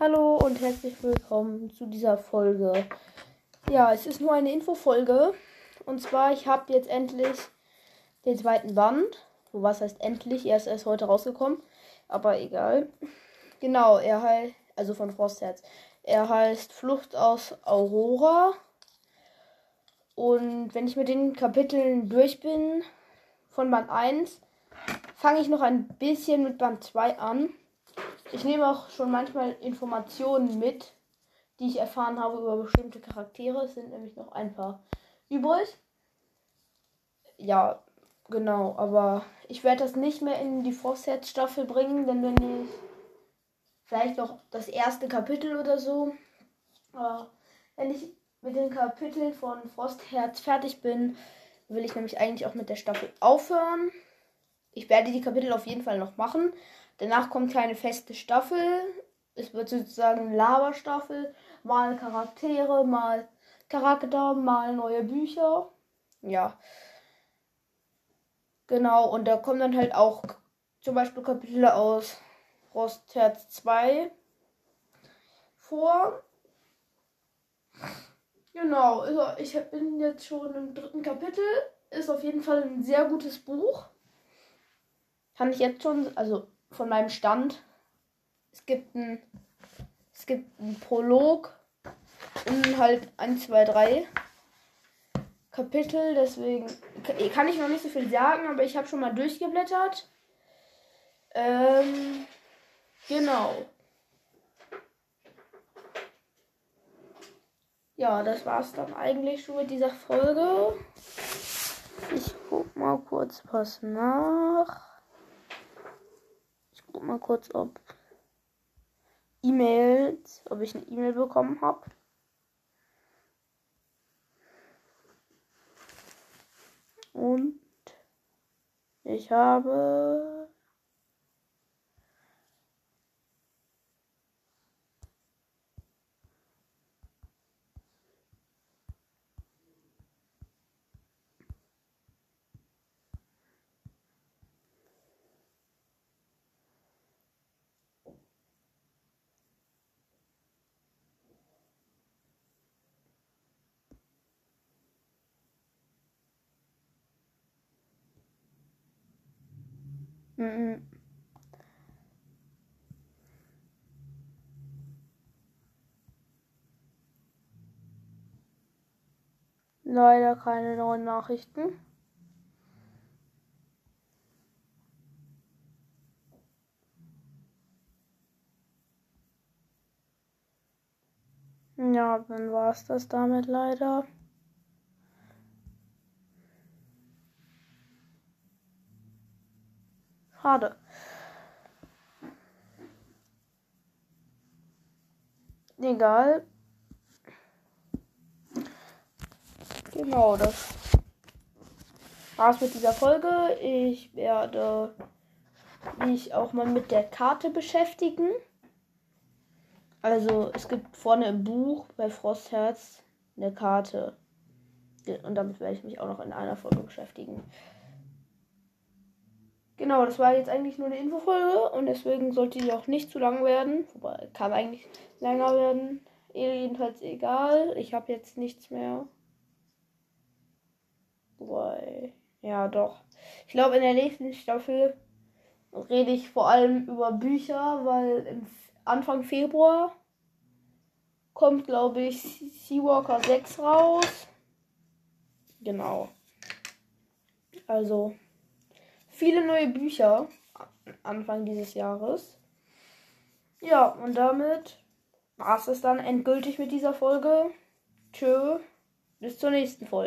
Hallo und herzlich willkommen zu dieser Folge. Ja, es ist nur eine Infofolge. Und zwar, ich habe jetzt endlich den zweiten Band. So was heißt endlich? Er ist erst heute rausgekommen. Aber egal. Genau, er heißt, also von Frostherz. Er heißt Flucht aus Aurora. Und wenn ich mit den Kapiteln durch bin, von Band 1, fange ich noch ein bisschen mit Band 2 an. Ich nehme auch schon manchmal Informationen mit, die ich erfahren habe über bestimmte Charaktere. Es sind nämlich noch ein paar übrig. Ja, genau. Aber ich werde das nicht mehr in die Frostherz-Staffel bringen, denn wenn ich vielleicht noch das erste Kapitel oder so. Aber wenn ich mit den Kapiteln von Frostherz fertig bin, will ich nämlich eigentlich auch mit der Staffel aufhören. Ich werde die Kapitel auf jeden Fall noch machen. Danach kommt keine feste Staffel. Es wird sozusagen Lava-Staffel. Mal Charaktere, mal Charakter, mal neue Bücher. Ja. Genau, und da kommen dann halt auch zum Beispiel Kapitel aus Frostherz 2 vor. Genau, also ich bin jetzt schon im dritten Kapitel. Ist auf jeden Fall ein sehr gutes Buch. Kann ich jetzt schon, also von meinem Stand. Es gibt ein, es gibt einen Prolog und halt 1, 2, 3 Kapitel. Deswegen kann ich noch nicht so viel sagen, aber ich habe schon mal durchgeblättert. Ähm, genau. Ja, das war's dann eigentlich schon mit dieser Folge. Ich guck mal kurz was nach. Guck mal kurz, ob E-Mails, ob ich eine E-Mail bekommen habe. Und ich habe Leider keine neuen Nachrichten. Ja, dann war es das damit leider. Schade. Egal. Genau, das war's mit dieser Folge. Ich werde mich auch mal mit der Karte beschäftigen. Also es gibt vorne im Buch bei Frostherz eine Karte. Und damit werde ich mich auch noch in einer Folge beschäftigen. Genau, das war jetzt eigentlich nur eine Infofolge und deswegen sollte die auch nicht zu lang werden. Wobei, kann eigentlich länger werden. Jedenfalls egal. Ich habe jetzt nichts mehr. Wobei, ja doch. Ich glaube, in der nächsten Staffel rede ich vor allem über Bücher, weil Anfang Februar kommt, glaube ich, Seawalker 6 raus. Genau. Also viele neue Bücher Anfang dieses Jahres. Ja, und damit war es dann endgültig mit dieser Folge. Tschö, bis zur nächsten Folge.